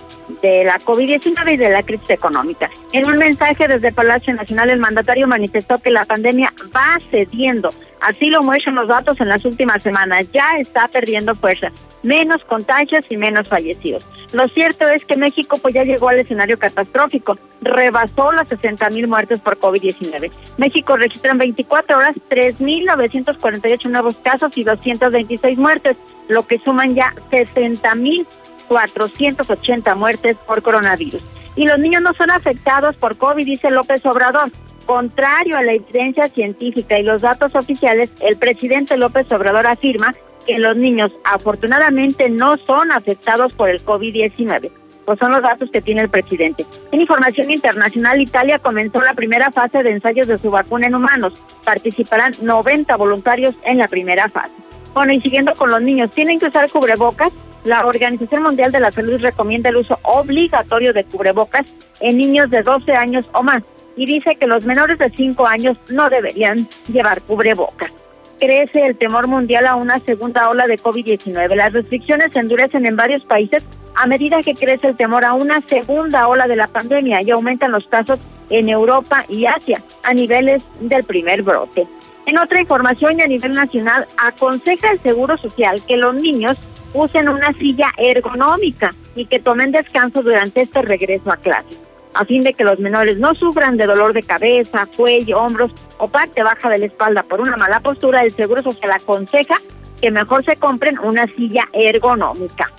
de la COVID-19 y de la crisis económica. En un mensaje desde Palacio Nacional, el mandatario manifestó que la pandemia va cediendo. Así lo muestran los datos en las últimas semanas. Ya está perdiendo fuerza. Menos contagios y menos fallecidos. Lo cierto es que México pues ya llegó al escenario catastrófico, rebasó las 60 mil muertes por COVID-19. México registra en 24 horas 3.948 nuevos casos y 226 muertes, lo que suman ya 60 mil 480 muertes por coronavirus. Y los niños no son afectados por COVID, dice López Obrador. Contrario a la evidencia científica y los datos oficiales, el presidente López Obrador afirma que los niños afortunadamente no son afectados por el COVID-19. Pues son los datos que tiene el presidente. En información internacional, Italia comenzó la primera fase de ensayos de su vacuna en humanos. Participarán 90 voluntarios en la primera fase. Bueno, y siguiendo con los niños, tienen que usar cubrebocas. La Organización Mundial de la Salud recomienda el uso obligatorio de cubrebocas en niños de 12 años o más y dice que los menores de 5 años no deberían llevar cubrebocas crece el temor mundial a una segunda ola de COVID-19. Las restricciones se endurecen en varios países a medida que crece el temor a una segunda ola de la pandemia y aumentan los casos en Europa y Asia a niveles del primer brote. En otra información y a nivel nacional, aconseja el Seguro Social que los niños usen una silla ergonómica y que tomen descanso durante este regreso a clase a fin de que los menores no sufran de dolor de cabeza, cuello, hombros o parte baja de la espalda por una mala postura, el Seguro Social aconseja que mejor se compren una silla ergonómica.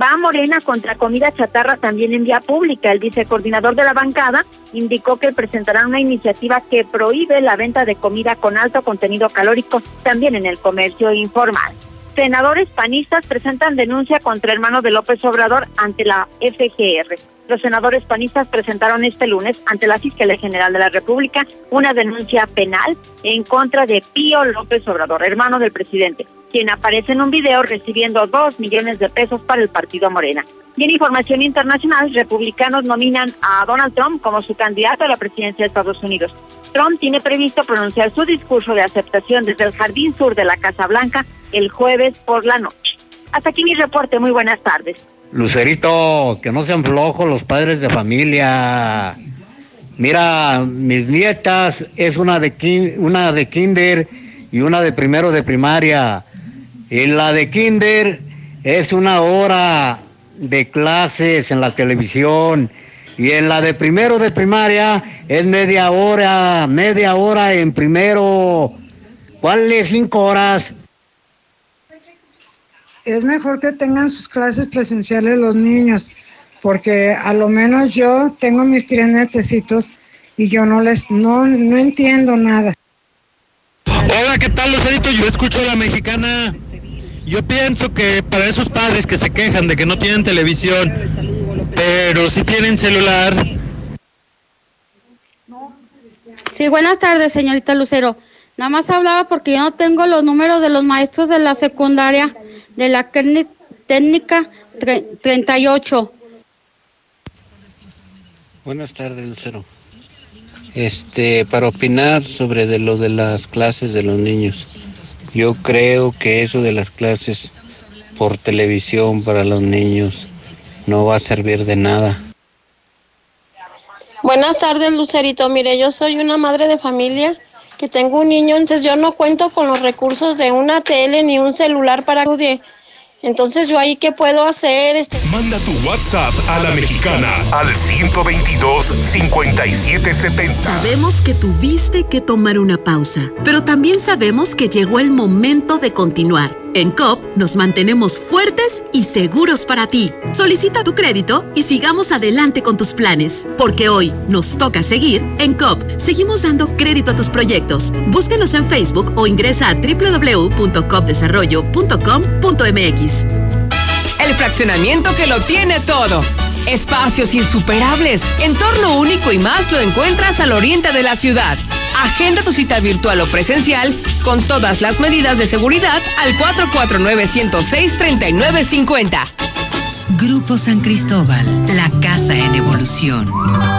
Va Morena contra comida chatarra también en vía pública. El vicecoordinador de la bancada indicó que presentarán una iniciativa que prohíbe la venta de comida con alto contenido calórico también en el comercio informal. Senadores panistas presentan denuncia contra hermano de López Obrador ante la FGR. Los senadores panistas presentaron este lunes ante la Fiscalía General de la República una denuncia penal en contra de Pío López Obrador, hermano del presidente, quien aparece en un video recibiendo dos millones de pesos para el partido Morena. Y en información internacional, republicanos nominan a Donald Trump como su candidato a la presidencia de Estados Unidos. Trump tiene previsto pronunciar su discurso de aceptación desde el jardín sur de la Casa Blanca el jueves por la noche. Hasta aquí mi reporte. Muy buenas tardes. Lucerito, que no sean flojos los padres de familia. Mira, mis nietas es una de una de kinder y una de primero de primaria. Y la de kinder es una hora de clases en la televisión. Y en la de primero de primaria es media hora, media hora en primero. ¿Cuál es cinco horas? Es mejor que tengan sus clases presenciales los niños, porque a lo menos yo tengo mis tres netecitos y yo no les, no, no entiendo nada. Hola, ¿qué tal, Lucerito? Yo escucho a la mexicana. Yo pienso que para esos padres que se quejan de que no tienen televisión, pero sí tienen celular, Sí, buenas tardes, señorita Lucero. Nada más hablaba porque yo no tengo los números de los maestros de la secundaria de la técni- técnica tre- 38. Buenas tardes, Lucero. Este, para opinar sobre de lo de las clases de los niños. Yo creo que eso de las clases por televisión para los niños no va a servir de nada. Buenas tardes, Lucerito. Mire, yo soy una madre de familia que tengo un niño, entonces yo no cuento con los recursos de una tele ni un celular para estudie. Entonces yo ahí qué puedo hacer, este Manda tu WhatsApp a la mexicana al 122-5770. Sabemos que tuviste que tomar una pausa, pero también sabemos que llegó el momento de continuar. En COP nos mantenemos fuertes y seguros para ti. Solicita tu crédito y sigamos adelante con tus planes, porque hoy nos toca seguir en COP. Seguimos dando crédito a tus proyectos. Búscanos en Facebook o ingresa a www.copdesarrollo.com.mx. El fraccionamiento que lo tiene todo. Espacios insuperables, entorno único y más lo encuentras al oriente de la ciudad. Agenda tu cita virtual o presencial con todas las medidas de seguridad al 449-106-3950. Grupo San Cristóbal, la casa en evolución.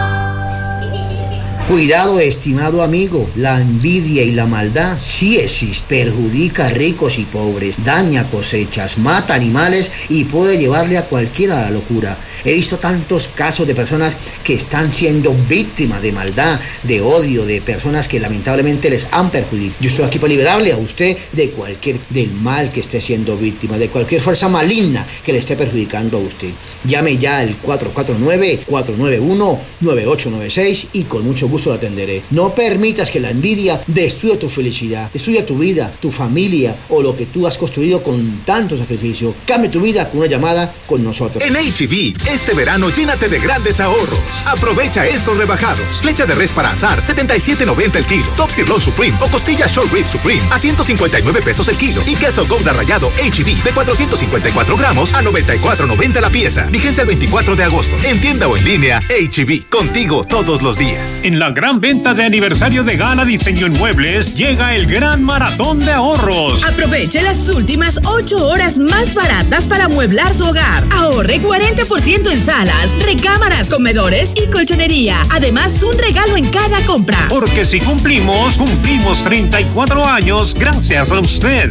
Cuidado, estimado amigo, la envidia y la maldad sí existe. Perjudica a ricos y pobres, daña cosechas, mata animales y puede llevarle a cualquiera a la locura. He visto tantos casos de personas que están siendo víctimas de maldad, de odio, de personas que lamentablemente les han perjudicado. Yo estoy aquí para liberarle a usted de cualquier del mal que esté siendo víctima, de cualquier fuerza maligna que le esté perjudicando a usted. Llame ya al 449-491-9896 y con mucho gusto lo atenderé. No permitas que la envidia destruya tu felicidad, destruya tu vida, tu familia o lo que tú has construido con tanto sacrificio. Cambia tu vida con una llamada con nosotros. En HB, este verano llénate de grandes ahorros. Aprovecha estos rebajados. Flecha de res para azar, 77.90 el kilo. Top Sirloin Supreme o costilla Short Rib Supreme a 159 pesos el kilo. Y queso Gouda rallado HB de 454 gramos a 94.90 la pieza. Vigencia el 24 de agosto. En tienda o en línea, HB, contigo todos los días. En la gran venta de aniversario de Gala Diseño en Muebles llega el gran maratón de ahorros. Aproveche las últimas 8 horas más baratas para amueblar su hogar. Ahorre 40% en salas, recámaras, comedores y colchonería. Además, un regalo en cada compra. Porque si cumplimos, cumplimos 34 años gracias a usted.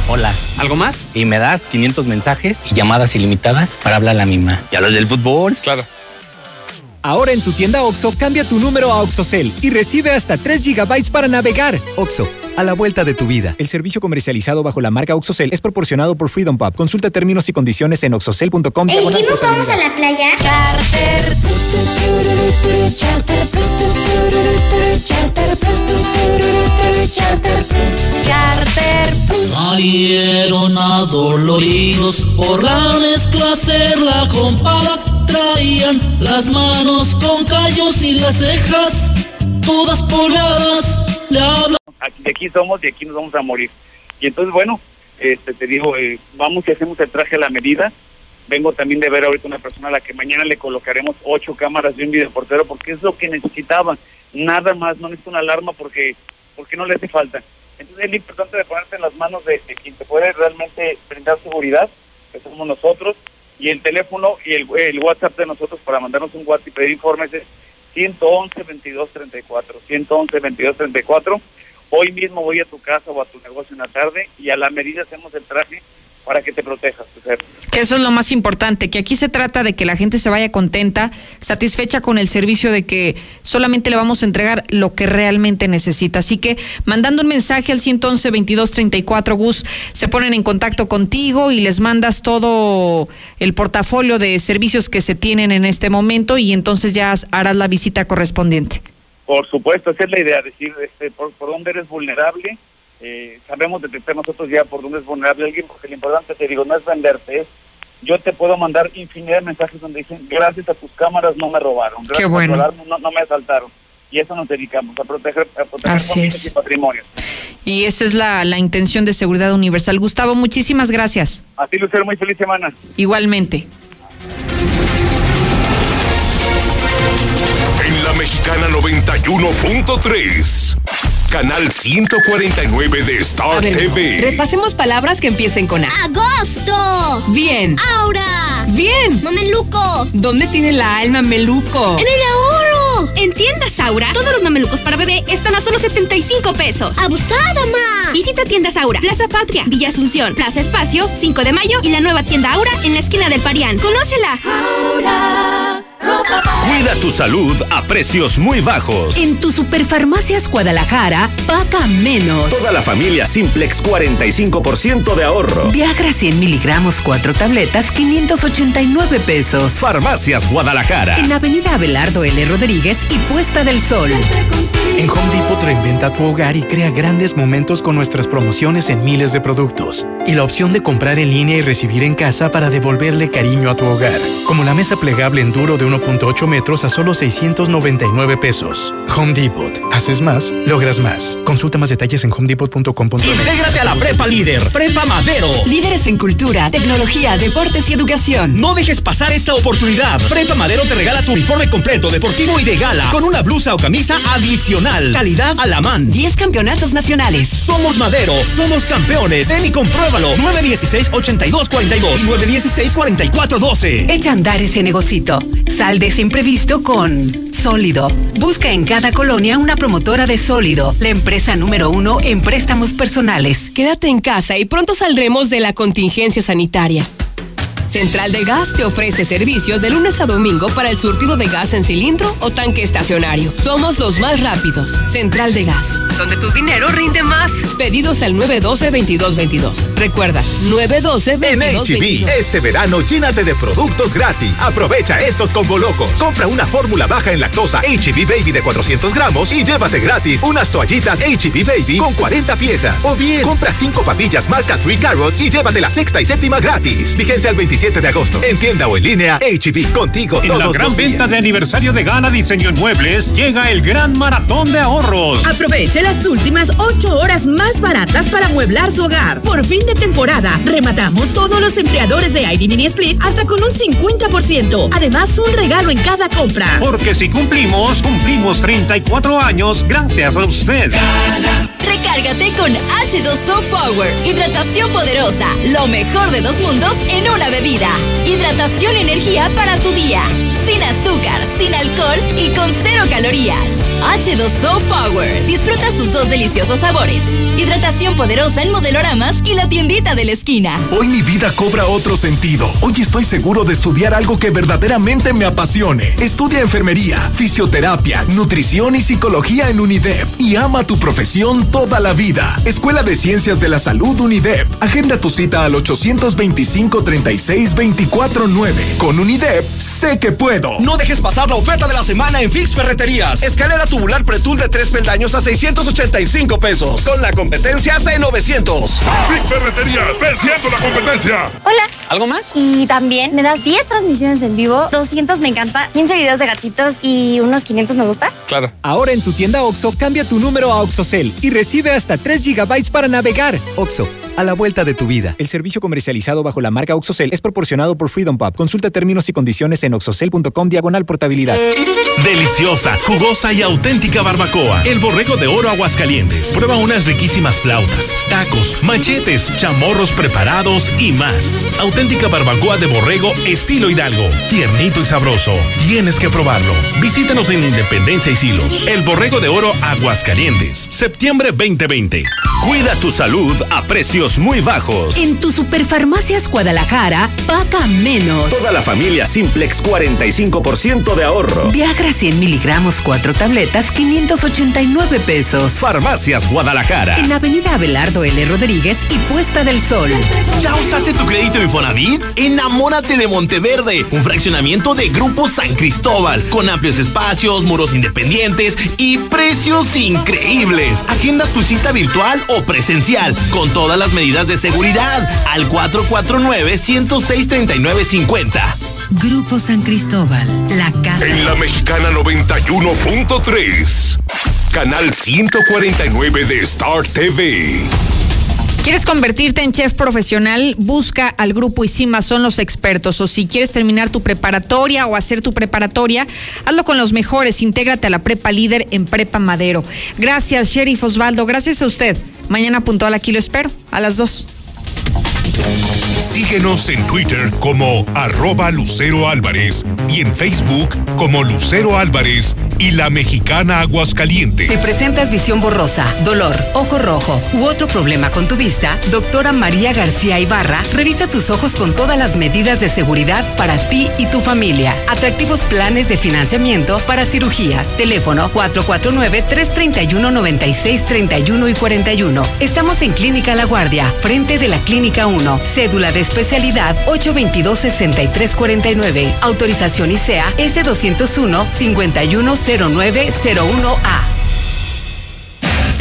Hola, ¿algo más? Y me das 500 mensajes y llamadas ilimitadas para hablar a la misma. ¿Y a los del fútbol? Claro. Ahora en tu tienda OXO, cambia tu número a OXOCEL y recibe hasta 3 GB para navegar. OXO, a la vuelta de tu vida. El servicio comercializado bajo la marca OXOCEL es proporcionado por Freedom Pub. Consulta términos y condiciones en oxocel.com. ¿En qué nos vamos a la playa? Charter. Charter Plus. Charter. Charter. Charter. Salieron adoloridos por la mezcla hacer la compada. Traían las manos con callos y las cejas todas pobladas. Le hablan. Aquí, de aquí somos y aquí nos vamos a morir. Y entonces, bueno, este, te digo, eh, vamos y hacemos el traje a la medida. Vengo también de ver ahorita una persona a la que mañana le colocaremos ocho cámaras de un videoportero porque es lo que necesitaba. Nada más, no necesita una alarma porque, porque no le hace falta. Entonces es importante de ponerte en las manos de, quien te puede realmente brindar seguridad, que somos nosotros, y el teléfono y el, el WhatsApp de nosotros para mandarnos un WhatsApp y pedir informes es 111 22 34 111 22 34 hoy mismo voy a tu casa o a tu negocio en la tarde y a la medida hacemos el traje para que te protejas César. Eso es lo más importante, que aquí se trata de que la gente se vaya contenta, satisfecha con el servicio de que solamente le vamos a entregar lo que realmente necesita. Así que mandando un mensaje al 111 22 34 Gus, se ponen en contacto contigo y les mandas todo el portafolio de servicios que se tienen en este momento y entonces ya harás la visita correspondiente. Por supuesto, esa es la idea, decir este, por, por dónde eres vulnerable. Eh, sabemos detectar nosotros ya por dónde es vulnerable alguien, porque lo importante, te digo, no es venderte, es yo te puedo mandar infinidad de mensajes donde dicen, gracias a tus cámaras no me robaron, gracias Qué bueno. a tu no, no me asaltaron. Y eso nos dedicamos, a proteger, a proteger Así familias es. y patrimonios. Y esa es la, la intención de seguridad universal. Gustavo, muchísimas gracias. A ti, Lucero, muy feliz semana. Igualmente. En la mexicana 91.3. Canal 149 de Star ver, TV. repasemos palabras que empiecen con A. ¡Agosto! Bien. ¡Aura! Bien. ¡Mameluco! ¿Dónde tiene la alma meluco? ¡En el ahorro! En tiendas Aura, todos los mamelucos para bebé están a solo 75 pesos. ¡Abusada, ma! Visita tiendas Aura, Plaza Patria, Villa Asunción, Plaza Espacio, 5 de mayo y la nueva tienda Aura en la esquina del Parián. ¡Conócela! Aura, Cuida tu salud a precios muy bajos. En tu Superfarmacias Guadalajara, paga menos. Toda la familia Simplex 45% de ahorro. Viagra 100 miligramos, 4 tabletas, 589 pesos. Farmacias Guadalajara. En Avenida Abelardo L. Rodríguez y Puesta del Sol. En Home Depot reinventa tu hogar y crea grandes momentos con nuestras promociones en miles de productos. Y la opción de comprar en línea y recibir en casa para devolverle cariño a tu hogar. Como la mesa plegable en duro de 1.8 metros a solo 699 pesos. Home Depot. Haces más, logras más. Consulta más detalles en homedepot.com.mx. Intégrate a la Prepa Líder, Prepa Madero. Líderes en cultura, tecnología, deportes y educación. No dejes pasar esta oportunidad. Prepa Madero te regala tu uniforme completo, deportivo y de gala, con una blusa o camisa adicional. Calidad a la man. 10 campeonatos nacionales. Somos Madero, somos campeones. Ven y compruébalo. 916-8242 y 916-4412. Echa a andar ese negocito. Sal de ese imprevisto con Sólido. Busca en cada colonia una promotora de Sólido, la empresa número uno en préstamos personales. Quédate en casa y pronto saldremos de la contingencia sanitaria. Central de Gas te ofrece servicio de lunes a domingo para el surtido de gas en cilindro o tanque estacionario. Somos los más rápidos. Central de Gas, donde tu dinero rinde más. Pedidos al 912-2222. Recuerda, 912-2222. En HB, este verano llénate de productos gratis. Aprovecha estos combo locos. Compra una fórmula baja en lactosa HB Baby de 400 gramos y llévate gratis unas toallitas HB Baby con 40 piezas. O bien, compra 5 papillas marca Three Carrots y llévate la sexta y séptima gratis. Vigencia al 25 17 de agosto. En tienda o en línea, HB, contigo en todos la gran venta de aniversario de Gala Diseño Inmuebles, llega el gran maratón de ahorros. Aproveche las últimas 8 horas más baratas para mueblar su hogar. Por fin de temporada, rematamos todos los empleadores de ID Mini Split hasta con un 50%. Además, un regalo en cada compra. Porque si cumplimos, cumplimos 34 años gracias a usted. Gala. Recárgate con H2O Power. Hidratación poderosa. Lo mejor de dos mundos en una bebida. Hidratación y energía para tu día. Sin azúcar, sin alcohol y con cero calorías. H2O Power. Disfruta sus dos deliciosos sabores. Hidratación poderosa en modeloramas y la tiendita de la esquina. Hoy mi vida cobra otro sentido. Hoy estoy seguro de estudiar algo que verdaderamente me apasione. Estudia enfermería, fisioterapia, nutrición y psicología en UNIDEP y ama tu profesión toda la vida. Escuela de Ciencias de la Salud UNIDEP. Agenda tu cita al 825 36 24 449. Con Unidep, sé que No dejes pasar la oferta de la semana en Fix Ferreterías. Escalera tubular pretul de tres peldaños a 685 pesos. Con la competencia hasta de 900. Fix Ferreterías, venciendo la competencia. Hola. ¿Algo más? Y también me das 10 transmisiones en vivo, 200 me encanta, 15 videos de gatitos y unos 500 me gusta. Claro. Ahora en tu tienda OXO, cambia tu número a OXOCEL y recibe hasta 3 GB para navegar. OXO, a la vuelta de tu vida. El servicio comercializado bajo la marca OXOCEL es proporcionado por Freedom Pub. Consulta términos y condiciones en oxocel.com diagonal portabilidad. Deliciosa, jugosa y auténtica barbacoa. El borrego de oro Aguascalientes. Prueba unas riquísimas flautas, tacos, machetes, chamorros preparados y más. Auténtica barbacoa de borrego estilo Hidalgo. Tiernito y sabroso. Tienes que probarlo. Visítanos en Independencia y Silos. El borrego de oro Aguascalientes. Septiembre 2020. Cuida tu salud a precios muy bajos. En tu Superfarmacias Guadalajara, paga menos. Toda la familia Simplex 45% de ahorro. Viagra 100 miligramos, 4 tabletas, 589 pesos. Farmacias Guadalajara. En Avenida Abelardo L. Rodríguez y Puesta del Sol. ¿Ya usaste tu crédito Infonavit? Enamórate de Monteverde, un fraccionamiento de Grupo San Cristóbal, con amplios espacios, muros independientes y precios increíbles. Agenda tu cita virtual o presencial, con todas las medidas de seguridad, al 449-106-3950. Grupo San Cristóbal, la casa. En la mexicana 91.3, canal 149 de Star TV. ¿Quieres convertirte en chef profesional? Busca al grupo ICIMA, son los expertos. O si quieres terminar tu preparatoria o hacer tu preparatoria, hazlo con los mejores. Intégrate a la Prepa Líder en Prepa Madero. Gracias, Sheriff Osvaldo. Gracias a usted. Mañana puntual aquí lo espero, a las dos. Síguenos en Twitter como arroba Lucero Álvarez y en Facebook como Lucero Álvarez y la mexicana Aguascalientes. Si presentas visión borrosa, dolor, ojo rojo u otro problema con tu vista, doctora María García Ibarra revisa tus ojos con todas las medidas de seguridad para ti y tu familia. Atractivos planes de financiamiento para cirugías. Teléfono 449-331-9631 y 41. Estamos en Clínica La Guardia, frente de la Clínica 1. Cédula de especialidad 822-6349. Autorización ICEA es de 201-510901A.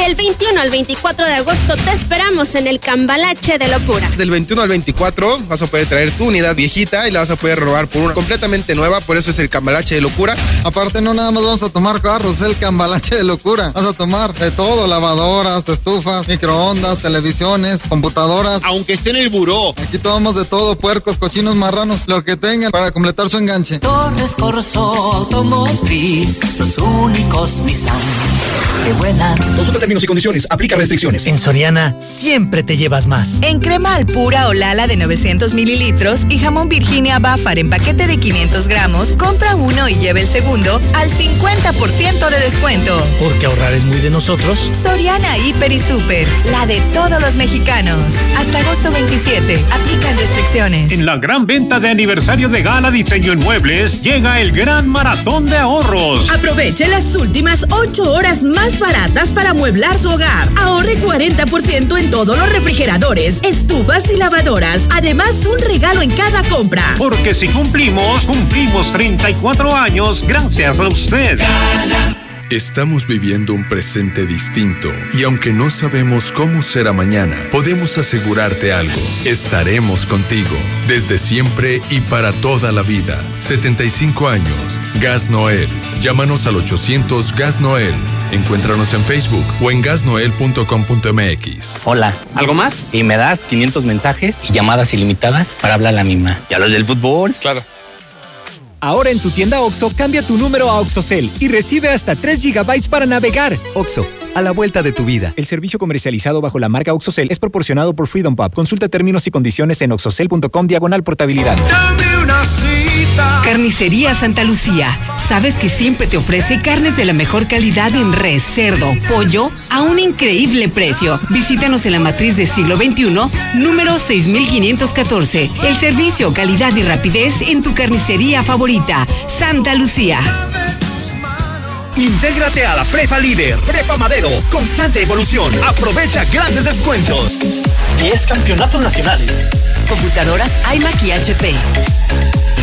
Del 21 al 24 de agosto te esperamos en el Cambalache de Locura. Del 21 al 24 vas a poder traer tu unidad viejita y la vas a poder robar por una completamente nueva, por eso es el Cambalache de Locura. Aparte no nada más vamos a tomar carros, el Cambalache de Locura. Vas a tomar de todo, lavadoras, estufas, microondas, televisiones, computadoras. Aunque esté en el buró. Aquí tomamos de todo, puercos, cochinos, marranos, lo que tengan para completar su enganche. Torres Corso Automotriz, los únicos Nissan que vuelan. Términos y condiciones, aplica restricciones. En Soriana siempre te llevas más. En crema alpura o lala de 900 mililitros y jamón Virginia Bafar en paquete de 500 gramos, compra uno y lleve el segundo al 50% de descuento. Porque ahorrar es muy de nosotros. Soriana Hiper y Super, la de todos los mexicanos. Hasta agosto 27, aplican restricciones. En la gran venta de aniversario de Gala Diseño en Muebles llega el gran maratón de ahorros. Aproveche las últimas 8 horas más baratas para su hogar. Ahorre 40% en todos los refrigeradores, estufas y lavadoras. Además, un regalo en cada compra. Porque si cumplimos, cumplimos 34 años gracias a usted. Estamos viviendo un presente distinto y aunque no sabemos cómo será mañana, podemos asegurarte algo. Estaremos contigo desde siempre y para toda la vida. 75 años. Gas Noel. Llámanos al 800 Gas Noel. Encuéntranos en Facebook o en gasnoel.com.mx. Hola. ¿Algo más? Y me das 500 mensajes y llamadas ilimitadas para hablar a la misma. ¿Y a los del fútbol? Claro. Ahora en tu tienda OXO, cambia tu número a OXOCEL y recibe hasta 3 GB para navegar. OXO, a la vuelta de tu vida. El servicio comercializado bajo la marca OXOCEL es proporcionado por Freedom Pub. Consulta términos y condiciones en oxocel.com diagonal portabilidad. Dame una cita. Carnicería Santa Lucía. Sabes que siempre te ofrece carnes de la mejor calidad en res, cerdo, pollo a un increíble precio. Visítanos en la matriz de siglo XXI, número 6514. El servicio, calidad y rapidez en tu carnicería favorita, Santa Lucía. Intégrate a la Prepa Líder, Prepa Madero, constante evolución. Aprovecha grandes descuentos. 10 campeonatos nacionales, computadoras iMac y HP.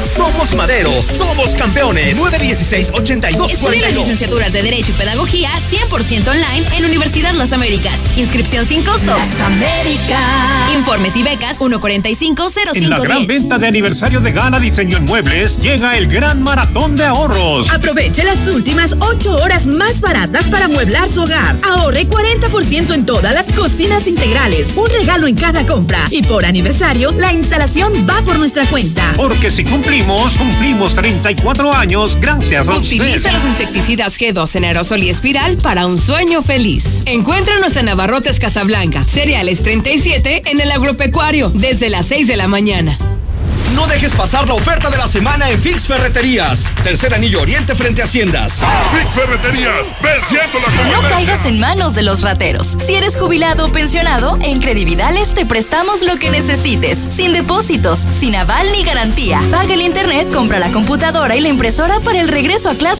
Somos Madero, somos campeones. 916-8242. Estudia las licenciaturas de Derecho y Pedagogía 100% online en Universidad Las Américas. Inscripción sin costo. Las Américas. Informes y becas 1450510. En la gran venta de aniversario de Gala Diseño en Muebles llega el gran maratón de ahorros. Aproveche las últimas 8 horas más baratas para mueblar su hogar. Ahorre 40% en todas las cocinas integrales. Un regalo en cada compra. Y por aniversario, la instalación va por nuestra cuenta. Porque si cumplimos, cumplimos 34 años gracias a usted. Utiliza los insecticidas G2 en aerosol y espiral para un sueño feliz. Encuéntranos en Navarrotes Casablanca, cereales 37 en el agropecuario, desde las 6 de la mañana. No dejes pasar la oferta de la semana en Fix Ferreterías. Tercer anillo oriente frente a Haciendas. Fix Ferreterías, venciendo la No caigas en manos de los rateros. Si eres jubilado o pensionado, en Credividales te prestamos lo que necesites, sin depósitos, sin aval ni garantía. Paga el internet, compra la computadora y la impresora para el regreso a clase